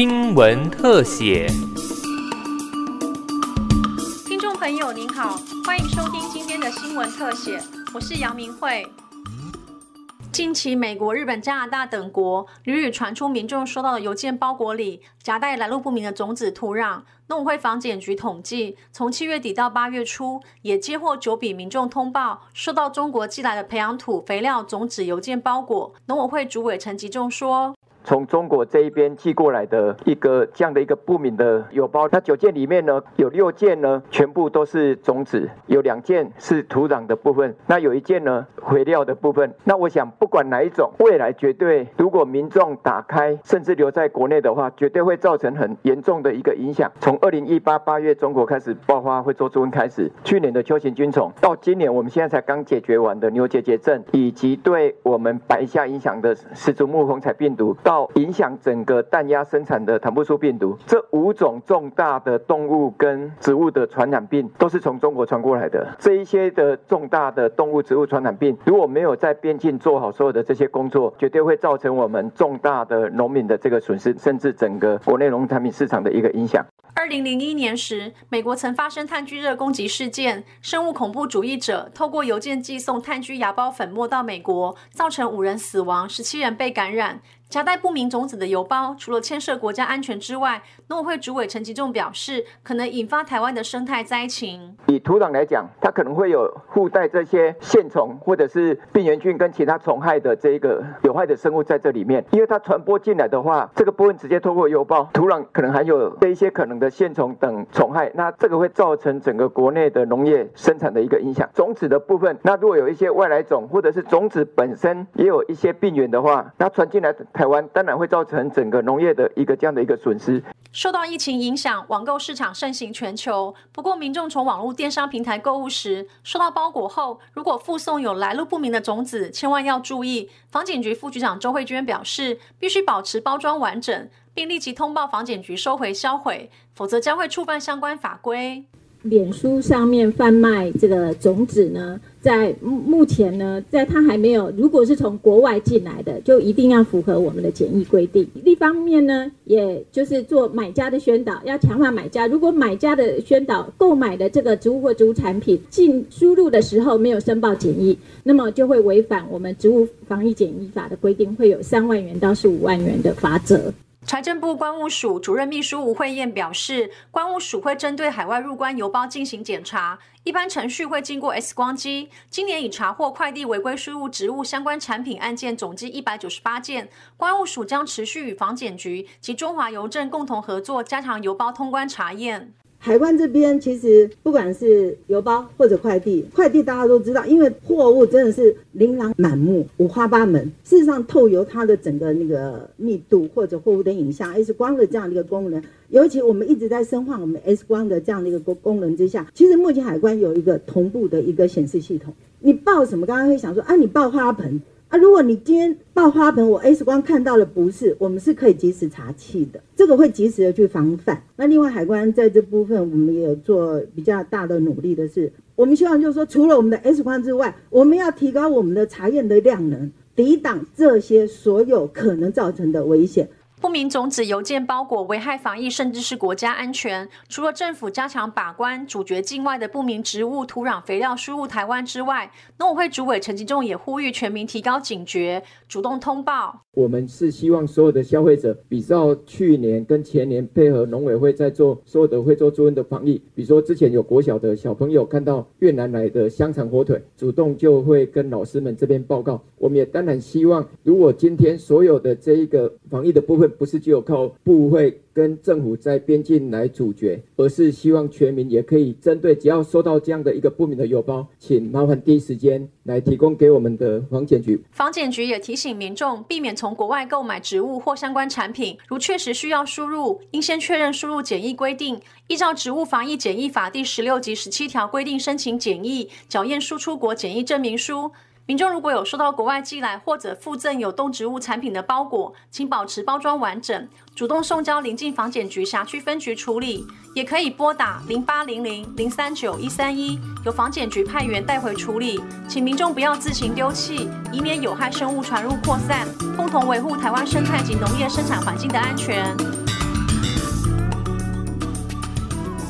新闻特写。听众朋友您好，欢迎收听今天的新闻特写，我是杨明慧。近期，美国、日本、加拿大等国屡屡传出民众收到的邮件包裹里夹带来路不明的种子土壤。农委会防检局统计，从七月底到八月初，也接获九笔民众通报收到中国寄来的培养土、肥料、种子邮件包裹。农委会主委陈吉仲说。从中国这一边寄过来的一个这样的一个不明的邮包，那九件里面呢，有六件呢，全部都是种子，有两件是土壤的部分，那有一件呢，肥料的部分。那我想，不管哪一种，未来绝对，如果民众打开，甚至留在国内的话，绝对会造成很严重的一个影响。从二零一八八月中国开始爆发会做猪瘟开始，去年的秋行菌虫，到今年我们现在才刚解决完的牛结节症，以及对我们白虾影响的始祖木红彩病毒，到影响整个蛋鸭生产的坦布素病毒，这五种重大的动物跟植物的传染病都是从中国传过来的。这一些的重大的动物、植物传染病，如果没有在边境做好所有的这些工作，绝对会造成我们重大的农民的这个损失，甚至整个国内农产品市场的一个影响。二零零一年时，美国曾发生炭疽热攻击事件，生物恐怖主义者透过邮件寄送炭疽芽孢粉末到美国，造成五人死亡，十七人被感染。夹带不明种子的邮包，除了牵涉国家安全之外，农委会主委陈吉仲表示，可能引发台湾的生态灾情。以土壤来讲，它可能会有附带这些线虫或者是病原菌跟其他虫害的这一个有害的生物在这里面，因为它传播进来的话，这个部分直接透过邮包，土壤可能含有这一些可能的线虫等虫害，那这个会造成整个国内的农业生产的一个影响。种子的部分，那如果有一些外来种或者是种子本身也有一些病原的话，那传进来。台湾当然会造成整个农业的一个这样的一个损失。受到疫情影响，网购市场盛行全球。不过，民众从网络电商平台购物时，收到包裹后，如果附送有来路不明的种子，千万要注意。房检局副局长周慧娟表示，必须保持包装完整，并立即通报房检局收回销毁，否则将会触犯相关法规。脸书上面贩卖这个种子呢，在目前呢，在它还没有，如果是从国外进来的，就一定要符合我们的检疫规定。一方面呢，也就是做买家的宣导，要强化买家。如果买家的宣导购买的这个植物或植物产品进输入的时候没有申报检疫，那么就会违反我们植物防疫检疫法的规定，会有三万元到十五万元的罚则。财政部关务署主任秘书吴慧燕表示，关务署会针对海外入关邮包进行检查，一般程序会经过 X 光机。今年已查获快递违规输入植物相关产品案件总计一百九十八件，关务署将持续与防检局及中华邮政共同合作，加强邮包通关查验。海关这边其实不管是邮包或者快递，快递大家都知道，因为货物真的是琳琅满目、五花八门。事实上，透由它的整个那个密度或者货物的影像，X 光的这样的一个功能，尤其我们一直在深化我们 X 光的这样的一个功功能之下，其实目前海关有一个同步的一个显示系统。你报什么？刚刚会想说啊，你报花盆。啊，如果你今天爆花盆，我 X 光看到了不是，我们是可以及时查气的，这个会及时的去防范。那另外海关在这部分，我们也有做比较大的努力的是，我们希望就是说，除了我们的 X 光之外，我们要提高我们的查验的量能，抵挡这些所有可能造成的危险。不明种子邮件包裹危害防疫，甚至是国家安全。除了政府加强把关，阻绝境外的不明植物、土壤、肥料输入台湾之外，农委会主委陈吉仲也呼吁全民提高警觉，主动通报。我们是希望所有的消费者，比照去年跟前年配合农委会在做所有的会做猪瘟的防疫。比如说之前有国小的小朋友看到越南来的香肠火腿，主动就会跟老师们这边报告。我们也当然希望，如果今天所有的这一个防疫的部分，不是只有靠部会跟政府在边境来阻绝，而是希望全民也可以针对只要收到这样的一个不明的邮包，请麻烦第一时间来提供给我们的房检局。房检局也提醒民众避免从国外购买植物或相关产品，如确实需要输入，应先确认输入检疫规定，依照《植物防疫检疫法》第十六及十七条规定申请检疫，缴验输出国检疫证明书。民众如果有收到国外寄来或者附赠有动植物产品的包裹，请保持包装完整，主动送交邻近防检局辖区分局处理，也可以拨打零八零零零三九一三一，由防检局派员带回处理。请民众不要自行丢弃，以免有害生物传入扩散，共同维护台湾生态及农业生产环境的安全。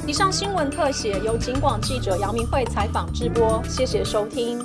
以上新闻特写由警广记者杨明慧采访直播，谢谢收听。